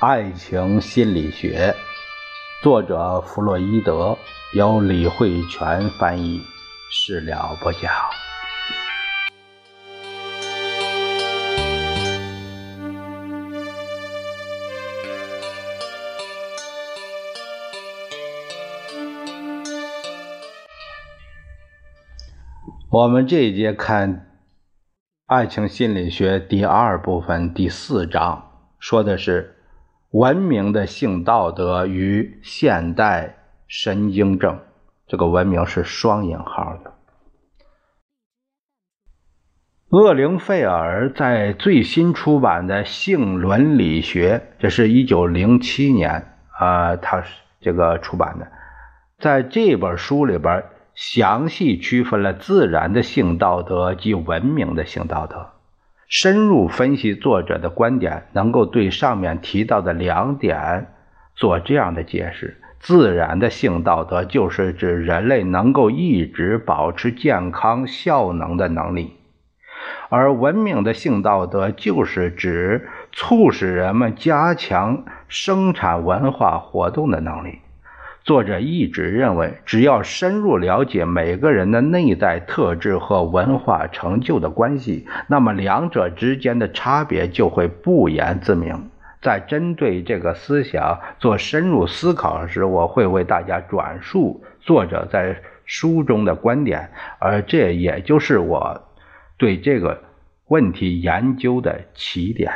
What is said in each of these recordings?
爱情心理学，作者弗洛伊德，由李慧泉翻译，事了不讲。我们这一节看《爱情心理学》第二部分第四章，说的是。文明的性道德与现代神经症，这个文明是双引号的。厄灵费尔在最新出版的《性伦理学》，这是一九零七年啊，他是这个出版的，在这本书里边详细区分了自然的性道德及文明的性道德。深入分析作者的观点，能够对上面提到的两点做这样的解释：自然的性道德就是指人类能够一直保持健康效能的能力，而文明的性道德就是指促使人们加强生产文化活动的能力。作者一直认为，只要深入了解每个人的内在特质和文化成就的关系，那么两者之间的差别就会不言自明。在针对这个思想做深入思考时，我会为大家转述作者在书中的观点，而这也就是我对这个问题研究的起点。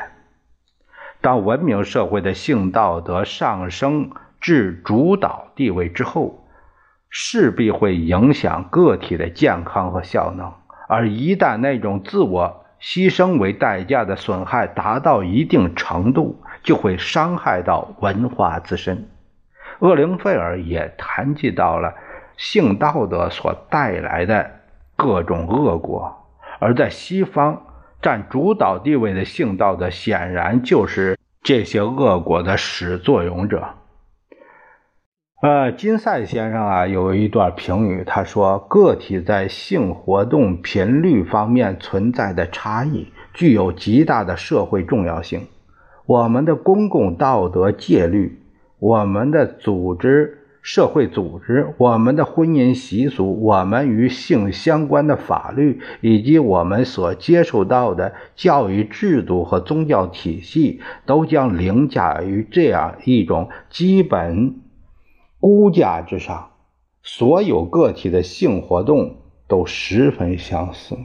当文明社会的性道德上升。至主导地位之后，势必会影响个体的健康和效能。而一旦那种自我牺牲为代价的损害达到一定程度，就会伤害到文化自身。厄灵费尔也谈及到了性道德所带来的各种恶果，而在西方占主导地位的性道德，显然就是这些恶果的始作俑者。呃，金赛先生啊，有一段评语，他说：“个体在性活动频率方面存在的差异，具有极大的社会重要性。我们的公共道德戒律，我们的组织、社会组织，我们的婚姻习俗，我们与性相关的法律，以及我们所接受到的教育制度和宗教体系，都将凌驾于这样一种基本。”估价之上，所有个体的性活动都十分相似。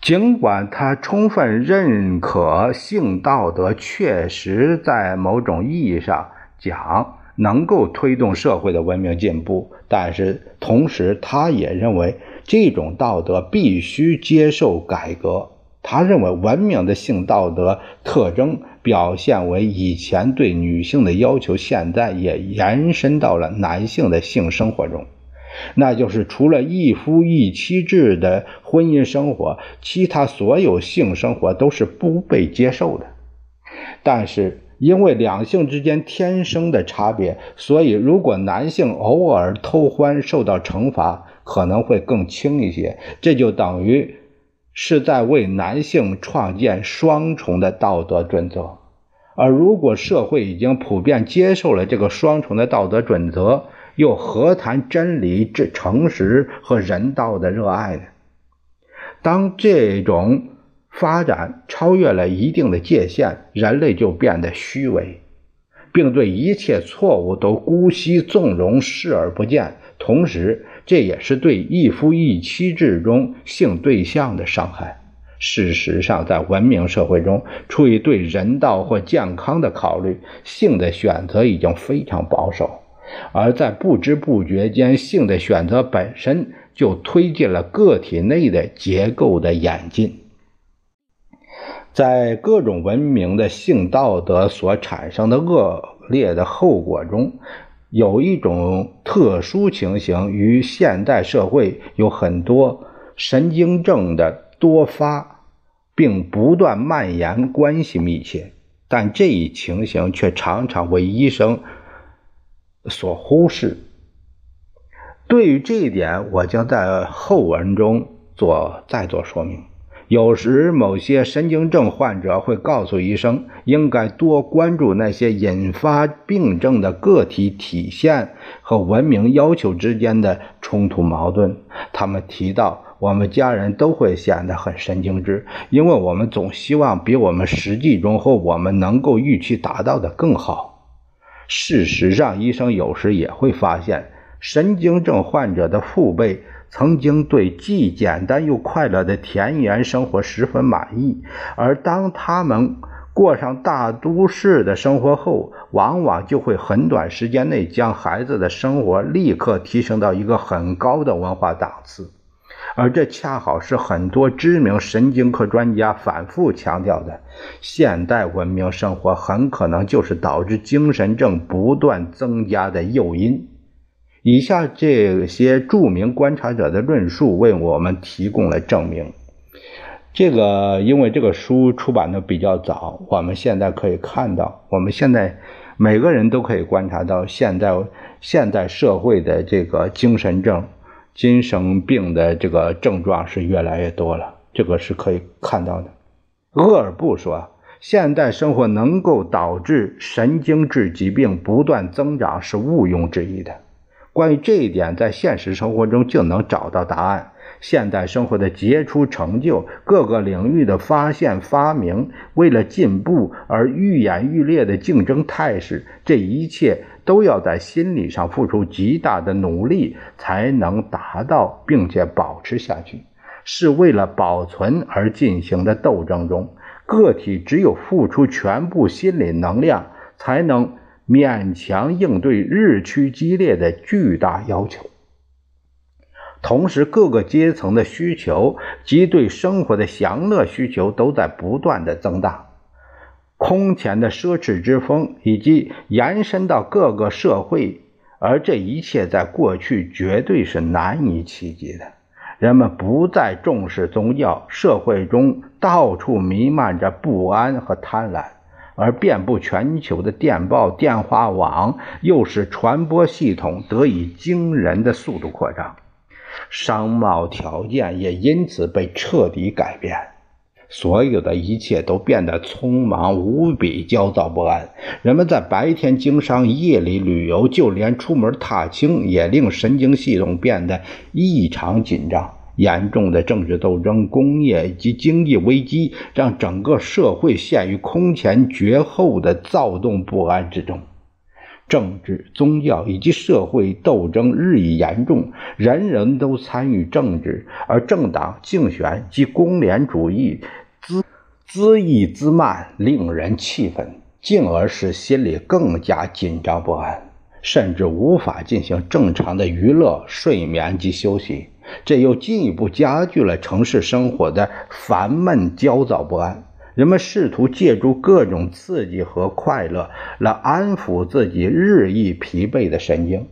尽管他充分认可性道德确实在某种意义上讲能够推动社会的文明进步，但是同时他也认为这种道德必须接受改革。他认为文明的性道德特征。表现为以前对女性的要求，现在也延伸到了男性的性生活中，那就是除了一夫一妻制的婚姻生活，其他所有性生活都是不被接受的。但是因为两性之间天生的差别，所以如果男性偶尔偷欢受到惩罚，可能会更轻一些。这就等于。是在为男性创建双重的道德准则，而如果社会已经普遍接受了这个双重的道德准则，又何谈真理、之诚实和人道的热爱呢？当这种发展超越了一定的界限，人类就变得虚伪，并对一切错误都姑息纵容、视而不见，同时。这也是对一夫一妻制中性对象的伤害。事实上，在文明社会中，出于对人道或健康的考虑，性的选择已经非常保守；而在不知不觉间，性的选择本身就推进了个体内的结构的演进。在各种文明的性道德所产生的恶劣的后果中。有一种特殊情形与现代社会有很多神经症的多发并不断蔓延关系密切，但这一情形却常常为医生所忽视。对于这一点，我将在后文中做再做说明。有时，某些神经症患者会告诉医生，应该多关注那些引发病症的个体体现和文明要求之间的冲突矛盾。他们提到，我们家人都会显得很神经质，因为我们总希望比我们实际中或我们能够预期达到的更好。事实上，医生有时也会发现，神经症患者的父辈。曾经对既简单又快乐的田园生活十分满意，而当他们过上大都市的生活后，往往就会很短时间内将孩子的生活立刻提升到一个很高的文化档次，而这恰好是很多知名神经科专家反复强调的：现代文明生活很可能就是导致精神症不断增加的诱因。以下这些著名观察者的论述为我们提供了证明。这个，因为这个书出版的比较早，我们现在可以看到，我们现在每个人都可以观察到，现在现代社会的这个精神症、精神病的这个症状是越来越多了，这个是可以看到的。厄尔布说，现代生活能够导致神经质疾病不断增长是毋庸置疑的。关于这一点，在现实生活中就能找到答案。现代生活的杰出成就，各个领域的发现发明，为了进步而愈演愈烈的竞争态势，这一切都要在心理上付出极大的努力才能达到，并且保持下去。是为了保存而进行的斗争中，个体只有付出全部心理能量，才能。勉强应对日趋激烈的巨大要求，同时各个阶层的需求及对生活的享乐需求都在不断的增大，空前的奢侈之风以及延伸到各个社会，而这一切在过去绝对是难以企及的。人们不再重视宗教，社会中到处弥漫着不安和贪婪。而遍布全球的电报、电话网又使传播系统得以惊人的速度扩张，商贸条件也因此被彻底改变，所有的一切都变得匆忙无比、焦躁不安。人们在白天经商、夜里旅游，就连出门踏青也令神经系统变得异常紧张。严重的政治斗争、工业及经济危机，让整个社会陷于空前绝后的躁动不安之中。政治、宗教以及社会斗争日益严重，人人都参与政治，而政党竞选及公联主义滋滋益滋漫，令人气愤，进而使心里更加紧张不安，甚至无法进行正常的娱乐、睡眠及休息。这又进一步加剧了城市生活的烦闷、焦躁不安。人们试图借助各种刺激和快乐来安抚自己日益疲惫的神经，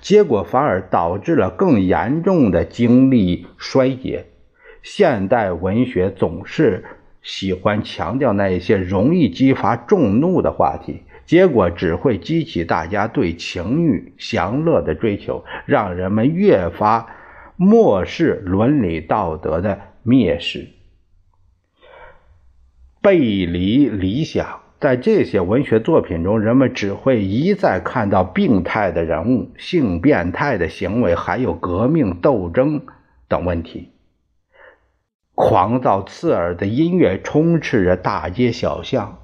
结果反而导致了更严重的精力衰竭。现代文学总是喜欢强调那一些容易激发众怒的话题，结果只会激起大家对情欲、享乐的追求，让人们越发。漠视伦理道德的蔑视，背离理想，在这些文学作品中，人们只会一再看到病态的人物、性变态的行为，还有革命斗争等问题。狂躁刺耳的音乐充斥着大街小巷，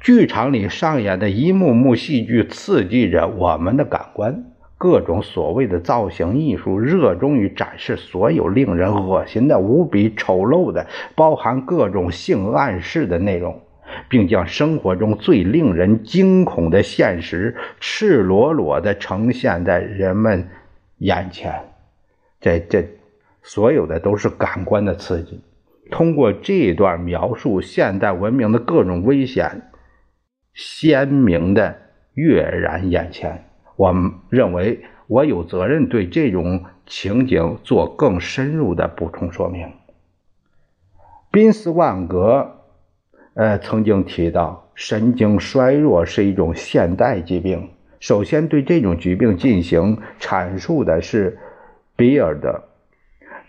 剧场里上演的一幕幕戏剧刺激着我们的感官。各种所谓的造型艺术热衷于展示所有令人恶心的、无比丑陋的、包含各种性暗示的内容，并将生活中最令人惊恐的现实赤裸裸地呈现在人们眼前。这这，所有的都是感官的刺激。通过这段描述现代文明的各种危险，鲜明地跃然眼前。我认为我有责任对这种情景做更深入的补充说明。宾斯万格，呃，曾经提到，神经衰弱是一种现代疾病。首先对这种疾病进行阐述的是比尔德，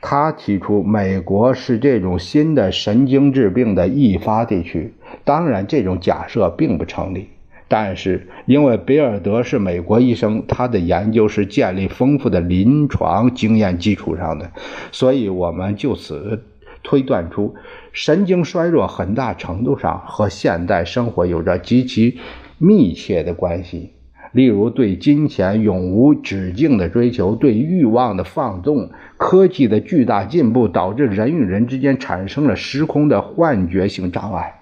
他提出美国是这种新的神经质病的易发地区。当然，这种假设并不成立。但是，因为比尔德是美国医生，他的研究是建立丰富的临床经验基础上的，所以我们就此推断出，神经衰弱很大程度上和现代生活有着极其密切的关系。例如，对金钱永无止境的追求，对欲望的放纵，科技的巨大进步导致人与人之间产生了时空的幻觉性障碍。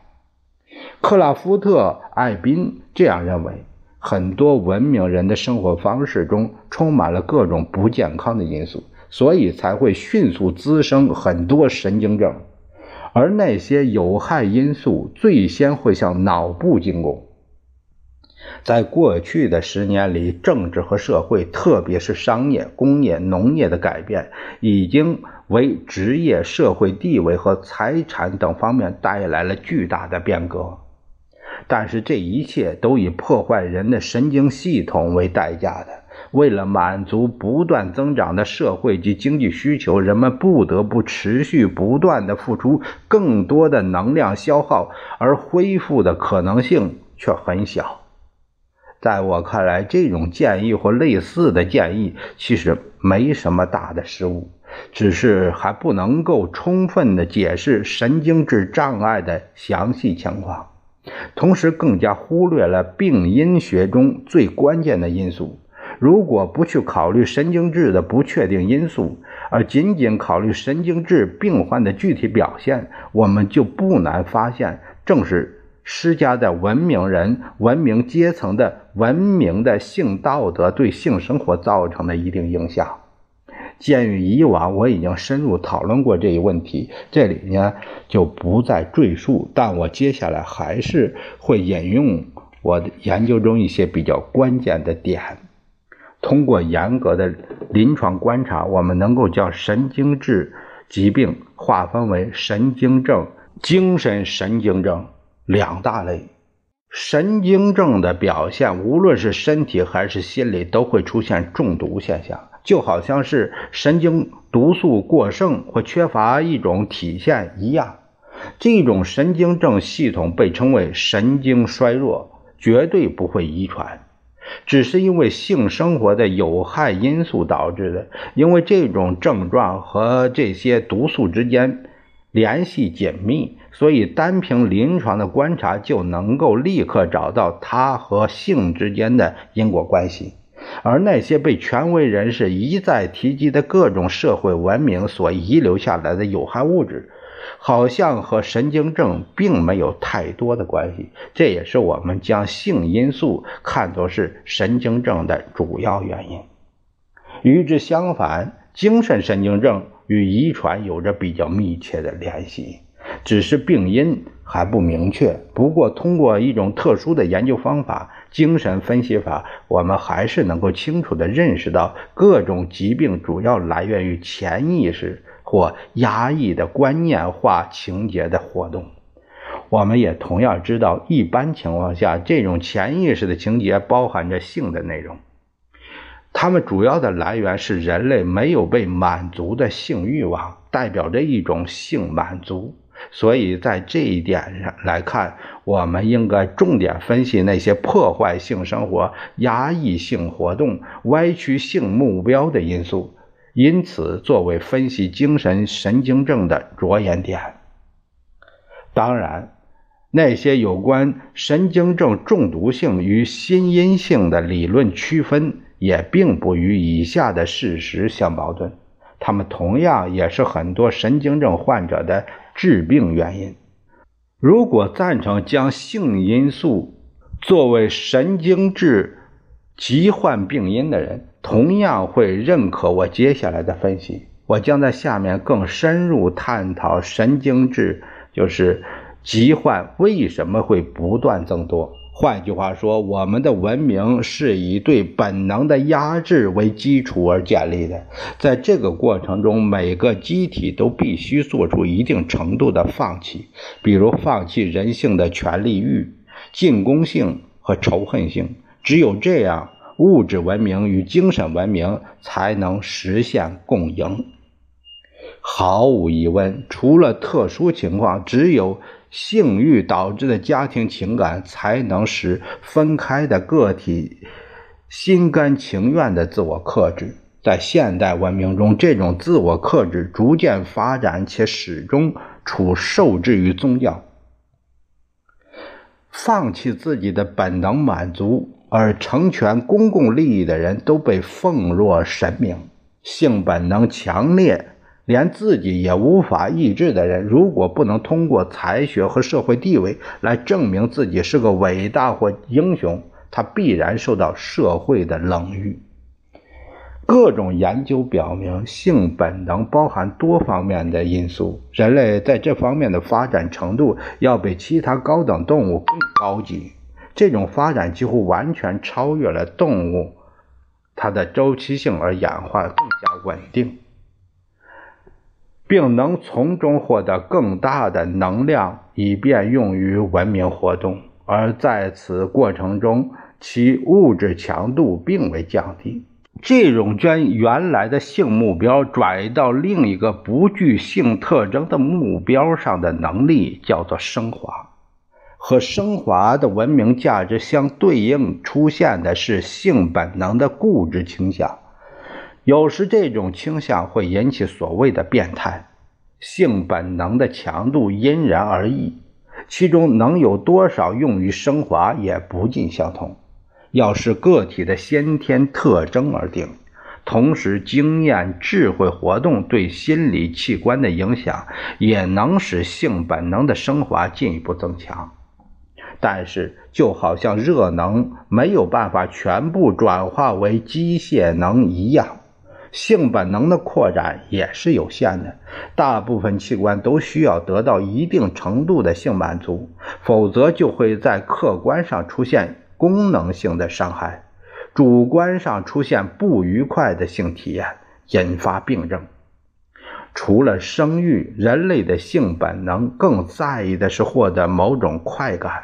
克拉夫特·艾宾这样认为：很多文明人的生活方式中充满了各种不健康的因素，所以才会迅速滋生很多神经症，而那些有害因素最先会向脑部进攻。在过去的十年里，政治和社会，特别是商业、工业、农业的改变，已经为职业、社会地位和财产等方面带来了巨大的变革。但是，这一切都以破坏人的神经系统为代价的。为了满足不断增长的社会及经济需求，人们不得不持续不断地付出更多的能量消耗，而恢复的可能性却很小。在我看来，这种建议或类似的建议其实没什么大的失误，只是还不能够充分的解释神经质障碍的详细情况，同时更加忽略了病因学中最关键的因素。如果不去考虑神经质的不确定因素，而仅仅考虑神经质病患的具体表现，我们就不难发现，正是。施加在文明人、文明阶层的文明的性道德对性生活造成的一定影响。鉴于以往我已经深入讨论过这一问题，这里呢就不再赘述。但我接下来还是会引用我的研究中一些比较关键的点。通过严格的临床观察，我们能够将神经质疾病划分为神经症、精神神经症。两大类神经症的表现，无论是身体还是心理，都会出现中毒现象，就好像是神经毒素过剩或缺乏一种体现一样。这种神经症系统被称为神经衰弱，绝对不会遗传，只是因为性生活的有害因素导致的。因为这种症状和这些毒素之间联系紧密。所以，单凭临床的观察就能够立刻找到它和性之间的因果关系，而那些被权威人士一再提及的各种社会文明所遗留下来的有害物质，好像和神经症并没有太多的关系。这也是我们将性因素看作是神经症的主要原因。与之相反，精神神经症与遗传有着比较密切的联系。只是病因还不明确。不过，通过一种特殊的研究方法——精神分析法，我们还是能够清楚地认识到，各种疾病主要来源于潜意识或压抑的观念化情节的活动。我们也同样知道，一般情况下，这种潜意识的情节包含着性的内容。它们主要的来源是人类没有被满足的性欲望，代表着一种性满足。所以在这一点上来看，我们应该重点分析那些破坏性生活、压抑性活动、歪曲性目标的因素，因此作为分析精神神经症的着眼点。当然，那些有关神经症中毒性与心因性的理论区分，也并不与以下的事实相矛盾，它们同样也是很多神经症患者的。致病原因。如果赞成将性因素作为神经质疾患病因的人，同样会认可我接下来的分析。我将在下面更深入探讨神经质就是疾患为什么会不断增多。换句话说，我们的文明是以对本能的压制为基础而建立的。在这个过程中，每个机体都必须做出一定程度的放弃，比如放弃人性的权利欲、进攻性和仇恨性。只有这样，物质文明与精神文明才能实现共赢。毫无疑问，除了特殊情况，只有性欲导致的家庭情感，才能使分开的个体心甘情愿的自我克制。在现代文明中，这种自我克制逐渐发展，且始终处受制于宗教。放弃自己的本能满足而成全公共利益的人，都被奉若神明。性本能强烈。连自己也无法抑制的人，如果不能通过才学和社会地位来证明自己是个伟大或英雄，他必然受到社会的冷遇。各种研究表明，性本能包含多方面的因素，人类在这方面的发展程度要比其他高等动物更高级。这种发展几乎完全超越了动物，它的周期性而演化更加稳定。并能从中获得更大的能量，以便用于文明活动，而在此过程中，其物质强度并未降低。这种将原来的性目标转移到另一个不具性特征的目标上的能力，叫做升华。和升华的文明价值相对应，出现的是性本能的固执倾向。有时这种倾向会引起所谓的变态。性本能的强度因人而异，其中能有多少用于升华也不尽相同，要视个体的先天特征而定。同时，经验、智慧活动对心理器官的影响，也能使性本能的升华进一步增强。但是，就好像热能没有办法全部转化为机械能一样，性本能的扩展也是有限的。大部分器官都需要得到一定程度的性满足，否则就会在客观上出现功能性的伤害，主观上出现不愉快的性体验，引发病症。除了生育，人类的性本能更在意的是获得某种快感。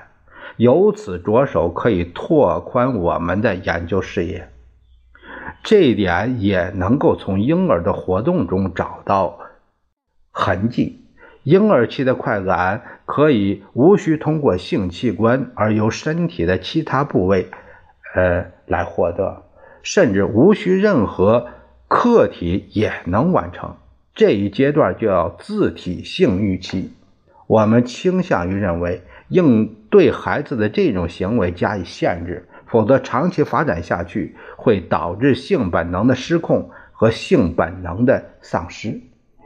由此着手，可以拓宽我们的研究视野。这一点也能够从婴儿的活动中找到痕迹。婴儿期的快感可以无需通过性器官，而由身体的其他部位，呃，来获得，甚至无需任何客体也能完成。这一阶段叫自体性欲期。我们倾向于认为。应对孩子的这种行为加以限制，否则长期发展下去会导致性本能的失控和性本能的丧失。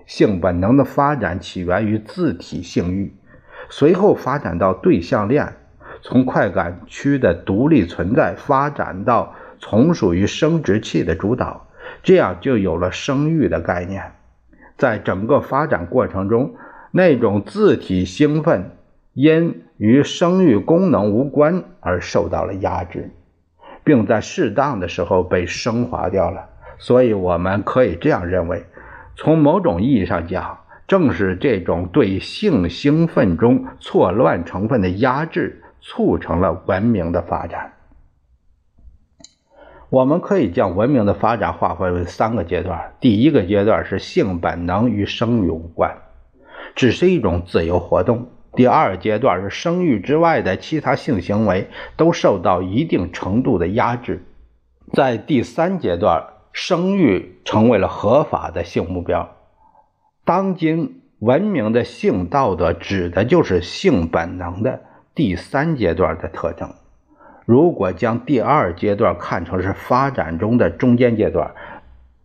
性本能的发展起源于自体性欲，随后发展到对象恋，从快感区的独立存在发展到从属于生殖器的主导，这样就有了生育的概念。在整个发展过程中，那种自体兴奋。因与生育功能无关而受到了压制，并在适当的时候被升华掉了。所以，我们可以这样认为：从某种意义上讲，正是这种对性兴奋中错乱成分的压制，促成了文明的发展。我们可以将文明的发展划分为三个阶段：第一个阶段是性本能与生育无关，只是一种自由活动。第二阶段是生育之外的其他性行为都受到一定程度的压制，在第三阶段，生育成为了合法的性目标。当今文明的性道德指的就是性本能的第三阶段的特征。如果将第二阶段看成是发展中的中间阶段，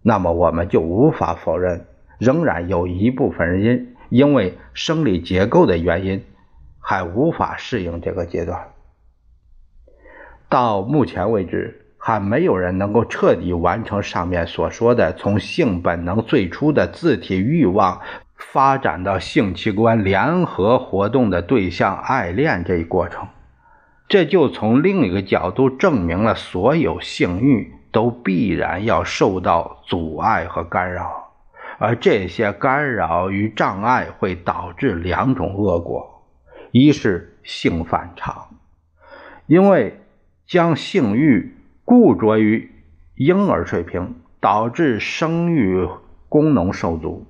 那么我们就无法否认，仍然有一部分人。因为生理结构的原因，还无法适应这个阶段。到目前为止，还没有人能够彻底完成上面所说的从性本能最初的自体欲望发展到性器官联合活动的对象爱恋这一过程。这就从另一个角度证明了所有性欲都必然要受到阻碍和干扰。而这些干扰与障碍会导致两种恶果：一是性反常，因为将性欲固着于婴儿水平，导致生育功能受阻；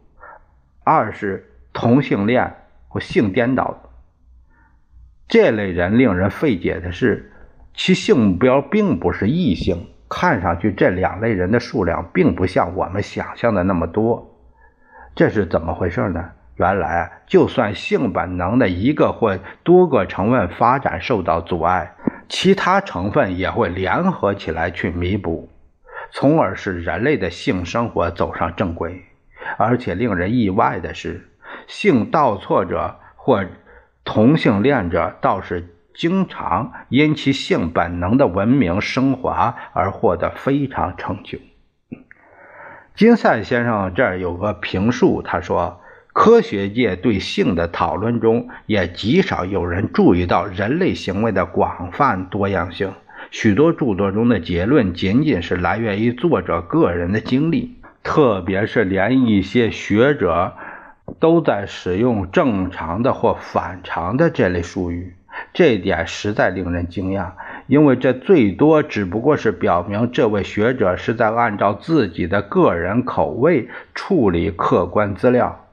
二是同性恋或性颠倒。这类人令人费解的是，其性目标并不是异性。看上去这两类人的数量并不像我们想象的那么多，这是怎么回事呢？原来，就算性本能的一个或多个成分发展受到阻碍，其他成分也会联合起来去弥补，从而使人类的性生活走上正轨。而且令人意外的是，性倒错者或同性恋者倒是。经常因其性本能的文明升华而获得非常成就。金赛先生这儿有个评述，他说：“科学界对性的讨论中，也极少有人注意到人类行为的广泛多样性。许多著作中的结论仅仅是来源于作者个人的经历，特别是连一些学者都在使用‘正常的’或‘反常的’这类术语。”这点实在令人惊讶，因为这最多只不过是表明这位学者是在按照自己的个人口味处理客观资料，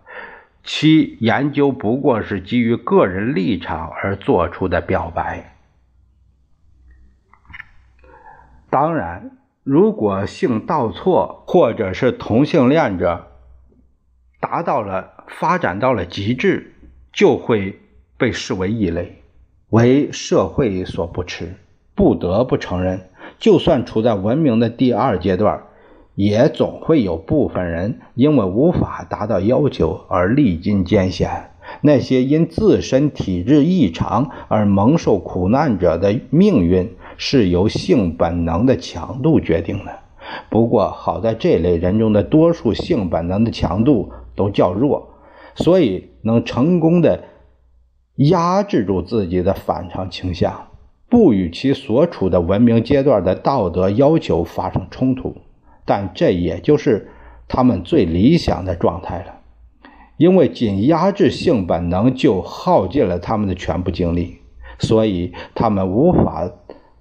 其研究不过是基于个人立场而做出的表白。当然，如果性倒错或者是同性恋者达到了发展到了极致，就会被视为异类。为社会所不齿，不得不承认，就算处在文明的第二阶段，也总会有部分人因为无法达到要求而历尽艰险。那些因自身体质异常而蒙受苦难者的命运，是由性本能的强度决定的。不过，好在这类人中的多数性本能的强度都较弱，所以能成功的。压制住自己的反常倾向，不与其所处的文明阶段的道德要求发生冲突，但这也就是他们最理想的状态了。因为仅压制性本能就耗尽了他们的全部精力，所以他们无法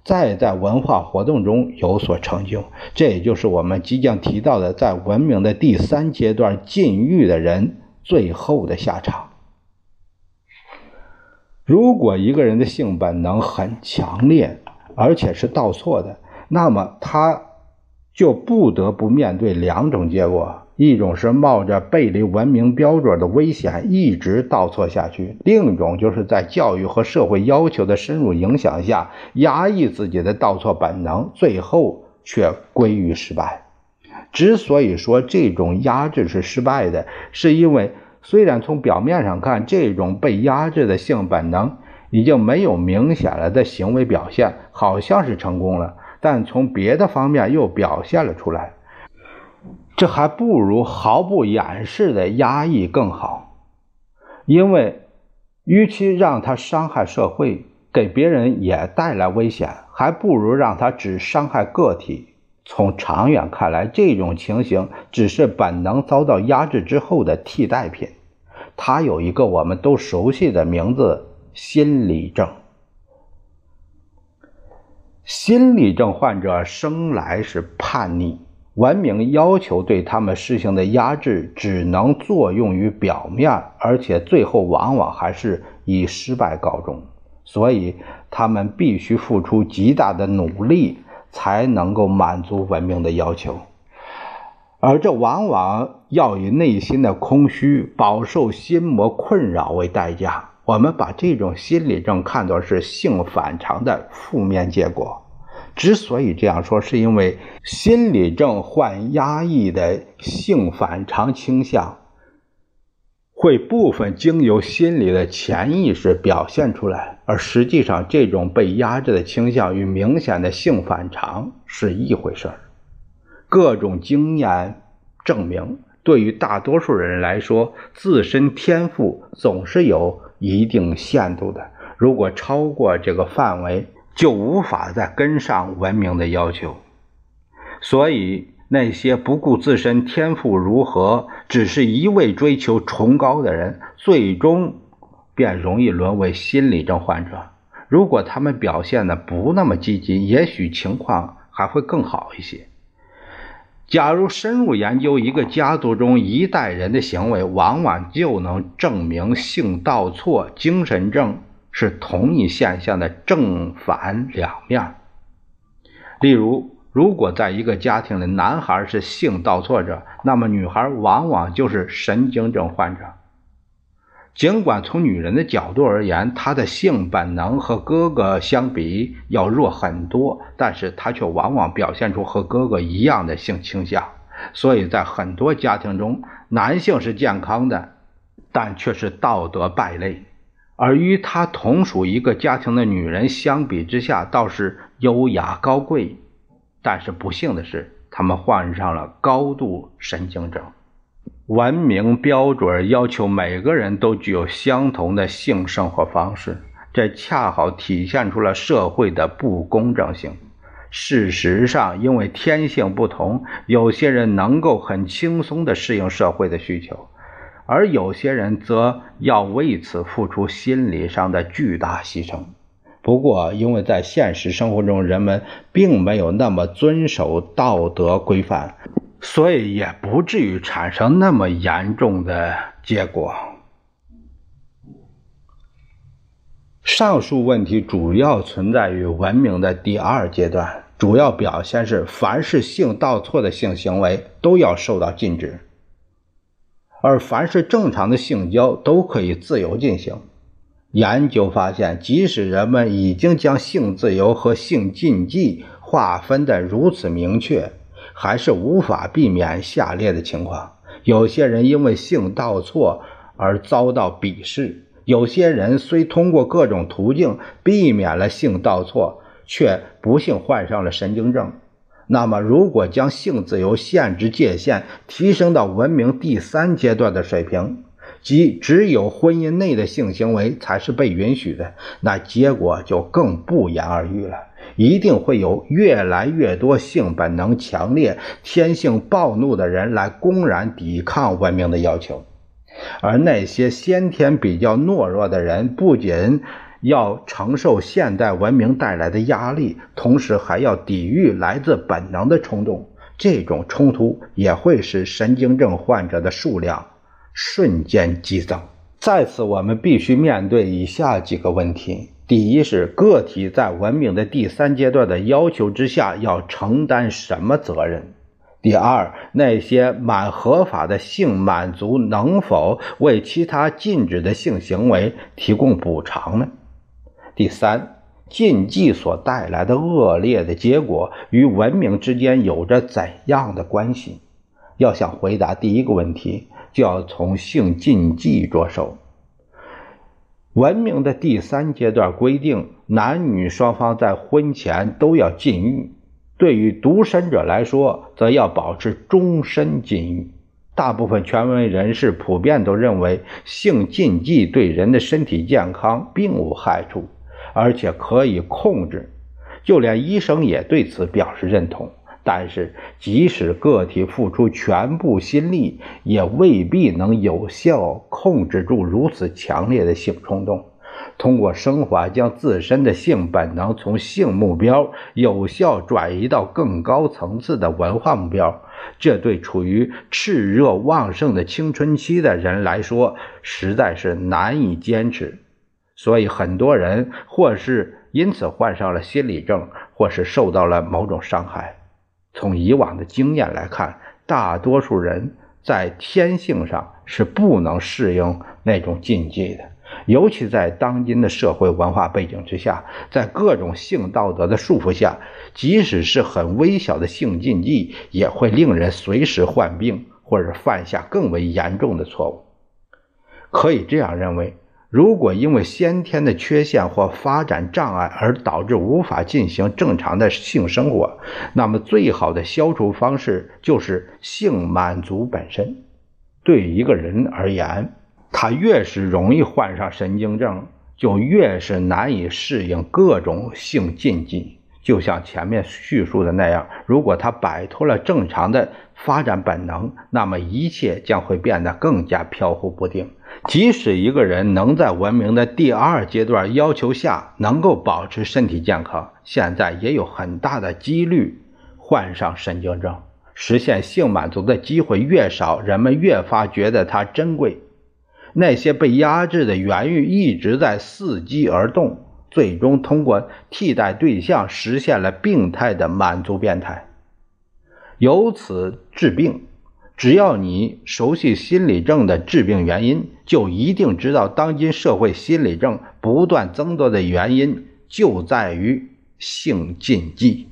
再在文化活动中有所成就。这也就是我们即将提到的，在文明的第三阶段禁欲的人最后的下场。如果一个人的性本能很强烈，而且是倒错的，那么他就不得不面对两种结果：一种是冒着背离文明标准的危险一直倒错下去；另一种就是在教育和社会要求的深入影响下压抑自己的倒错本能，最后却归于失败。之所以说这种压制是失败的，是因为。虽然从表面上看，这种被压制的性本能已经没有明显了的行为表现，好像是成功了，但从别的方面又表现了出来。这还不如毫不掩饰的压抑更好，因为与其让他伤害社会，给别人也带来危险，还不如让他只伤害个体。从长远看来，这种情形只是本能遭到压制之后的替代品。他有一个我们都熟悉的名字——心理症。心理症患者生来是叛逆，文明要求对他们实行的压制只能作用于表面，而且最后往往还是以失败告终。所以，他们必须付出极大的努力。才能够满足文明的要求，而这往往要以内心的空虚、饱受心魔困扰为代价。我们把这种心理症看作是性反常的负面结果。之所以这样说，是因为心理症患压抑的性反常倾向。会部分经由心理的潜意识表现出来，而实际上，这种被压制的倾向与明显的性反常是一回事儿。各种经验证明，对于大多数人来说，自身天赋总是有一定限度的。如果超过这个范围，就无法再跟上文明的要求。所以。那些不顾自身天赋如何，只是一味追求崇高的人，最终便容易沦为心理症患者。如果他们表现的不那么积极，也许情况还会更好一些。假如深入研究一个家族中一代人的行为，往往就能证明性倒错、精神症是同一现象的正反两面。例如，如果在一个家庭里，男孩是性倒错者，那么女孩往往就是神经症患者。尽管从女人的角度而言，她的性本能和哥哥相比要弱很多，但是她却往往表现出和哥哥一样的性倾向。所以在很多家庭中，男性是健康的，但却是道德败类；而与他同属一个家庭的女人相比之下，倒是优雅高贵。但是不幸的是，他们患上了高度神经症。文明标准要求每个人都具有相同的性生活方式，这恰好体现出了社会的不公正性。事实上，因为天性不同，有些人能够很轻松地适应社会的需求，而有些人则要为此付出心理上的巨大牺牲。不过，因为在现实生活中，人们并没有那么遵守道德规范。所以也不至于产生那么严重的结果。上述问题主要存在于文明的第二阶段，主要表现是凡是性倒错的性行为都要受到禁止，而凡是正常的性交都可以自由进行。研究发现，即使人们已经将性自由和性禁忌划分的如此明确。还是无法避免下列的情况：有些人因为性倒错而遭到鄙视；有些人虽通过各种途径避免了性倒错，却不幸患上了神经症。那么，如果将性自由限制界限提升到文明第三阶段的水平，即只有婚姻内的性行为才是被允许的，那结果就更不言而喻了。一定会有越来越多性本能强烈、天性暴怒的人来公然抵抗文明的要求，而那些先天比较懦弱的人，不仅要承受现代文明带来的压力，同时还要抵御来自本能的冲动。这种冲突也会使神经症患者的数量瞬间激增。在此，我们必须面对以下几个问题。第一是个体在文明的第三阶段的要求之下要承担什么责任？第二，那些满合法的性满足能否为其他禁止的性行为提供补偿呢？第三，禁忌所带来的恶劣的结果与文明之间有着怎样的关系？要想回答第一个问题，就要从性禁忌着手。文明的第三阶段规定，男女双方在婚前都要禁欲；对于独身者来说，则要保持终身禁欲。大部分权威人士普遍都认为，性禁忌对人的身体健康并无害处，而且可以控制。就连医生也对此表示认同。但是，即使个体付出全部心力，也未必能有效控制住如此强烈的性冲动。通过升华，将自身的性本能从性目标有效转移到更高层次的文化目标，这对处于炽热旺盛的青春期的人来说，实在是难以坚持。所以，很多人或是因此患上了心理症，或是受到了某种伤害。从以往的经验来看，大多数人在天性上是不能适应那种禁忌的，尤其在当今的社会文化背景之下，在各种性道德的束缚下，即使是很微小的性禁忌，也会令人随时患病，或者犯下更为严重的错误。可以这样认为。如果因为先天的缺陷或发展障碍而导致无法进行正常的性生活，那么最好的消除方式就是性满足本身。对一个人而言，他越是容易患上神经症，就越是难以适应各种性禁忌。就像前面叙述的那样，如果他摆脱了正常的发展本能，那么一切将会变得更加飘忽不定。即使一个人能在文明的第二阶段要求下能够保持身体健康，现在也有很大的几率患上神经症。实现性满足的机会越少，人们越发觉得它珍贵。那些被压制的原欲一直在伺机而动，最终通过替代对象实现了病态的满足变态，由此治病。只要你熟悉心理症的治病原因，就一定知道当今社会心理症不断增多的原因就在于性禁忌。